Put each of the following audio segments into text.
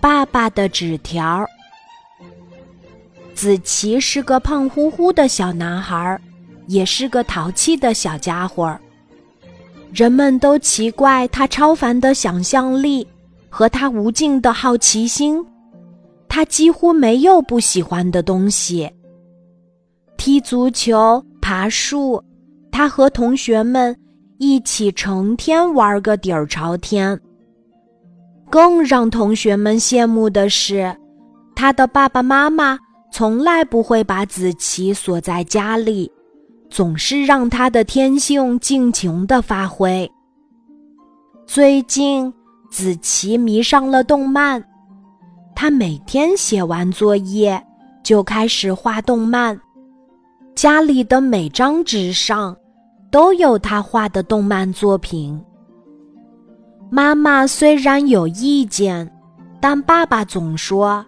爸爸的纸条。子琪是个胖乎乎的小男孩，也是个淘气的小家伙。人们都奇怪他超凡的想象力和他无尽的好奇心。他几乎没有不喜欢的东西。踢足球、爬树，他和同学们一起成天玩个底儿朝天。更让同学们羡慕的是，他的爸爸妈妈从来不会把子琪锁在家里，总是让他的天性尽情的发挥。最近，子琪迷上了动漫，他每天写完作业就开始画动漫，家里的每张纸上都有他画的动漫作品。妈妈虽然有意见，但爸爸总说：“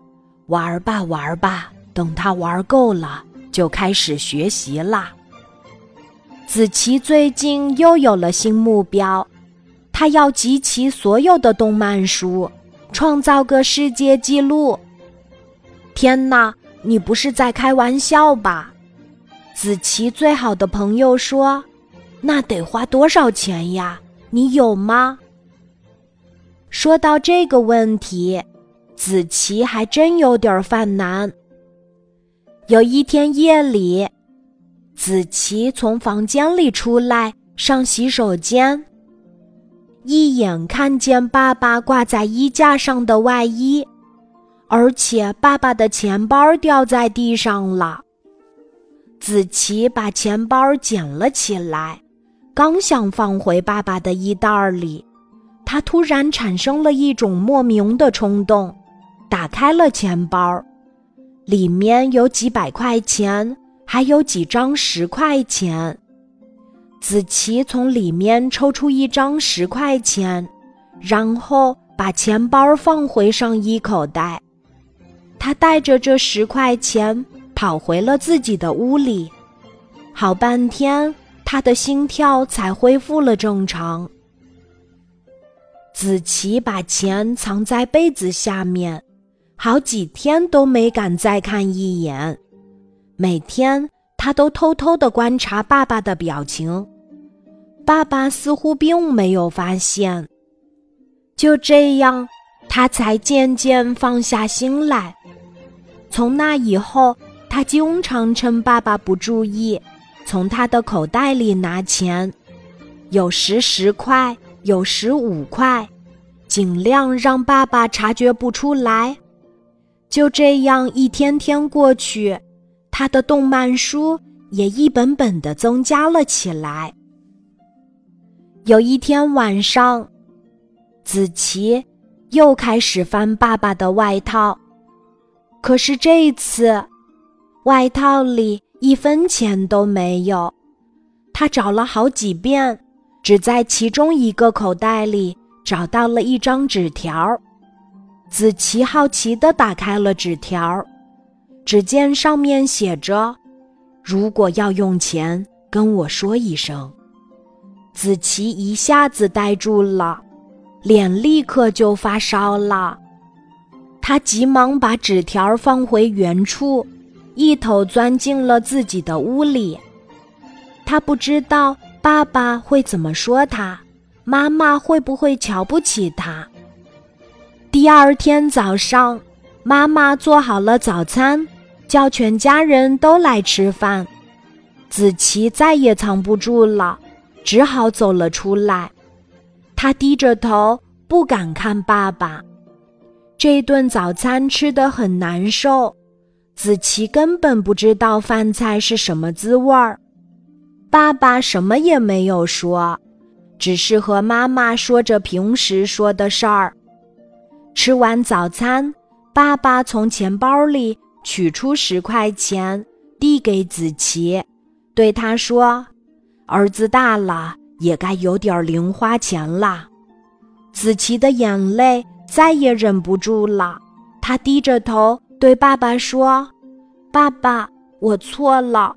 玩吧，玩吧，等他玩够了，就开始学习啦。”子琪最近又有了新目标，他要集齐所有的动漫书，创造个世界纪录。天哪，你不是在开玩笑吧？子琪最好的朋友说：“那得花多少钱呀？你有吗？”说到这个问题，子琪还真有点犯难。有一天夜里，子琪从房间里出来上洗手间，一眼看见爸爸挂在衣架上的外衣，而且爸爸的钱包掉在地上了。子琪把钱包捡了起来，刚想放回爸爸的衣袋里。他突然产生了一种莫名的冲动，打开了钱包，里面有几百块钱，还有几张十块钱。子琪从里面抽出一张十块钱，然后把钱包放回上衣口袋。他带着这十块钱跑回了自己的屋里，好半天，他的心跳才恢复了正常。子琪把钱藏在被子下面，好几天都没敢再看一眼。每天他都偷偷的观察爸爸的表情，爸爸似乎并没有发现。就这样，他才渐渐放下心来。从那以后，他经常趁爸爸不注意，从他的口袋里拿钱，有时十块。有十五块，尽量让爸爸察觉不出来。就这样一天天过去，他的动漫书也一本本的增加了起来。有一天晚上，子琪又开始翻爸爸的外套，可是这一次，外套里一分钱都没有。他找了好几遍。只在其中一个口袋里找到了一张纸条，子琪好奇地打开了纸条，只见上面写着：“如果要用钱，跟我说一声。”子琪一下子呆住了，脸立刻就发烧了。他急忙把纸条放回原处，一头钻进了自己的屋里。他不知道。爸爸会怎么说他？妈妈会不会瞧不起他？第二天早上，妈妈做好了早餐，叫全家人都来吃饭。子琪再也藏不住了，只好走了出来。他低着头，不敢看爸爸。这顿早餐吃得很难受，子琪根本不知道饭菜是什么滋味儿。爸爸什么也没有说，只是和妈妈说着平时说的事儿。吃完早餐，爸爸从钱包里取出十块钱，递给子琪，对他说：“儿子大了，也该有点零花钱啦。”子琪的眼泪再也忍不住了，他低着头对爸爸说：“爸爸，我错了。”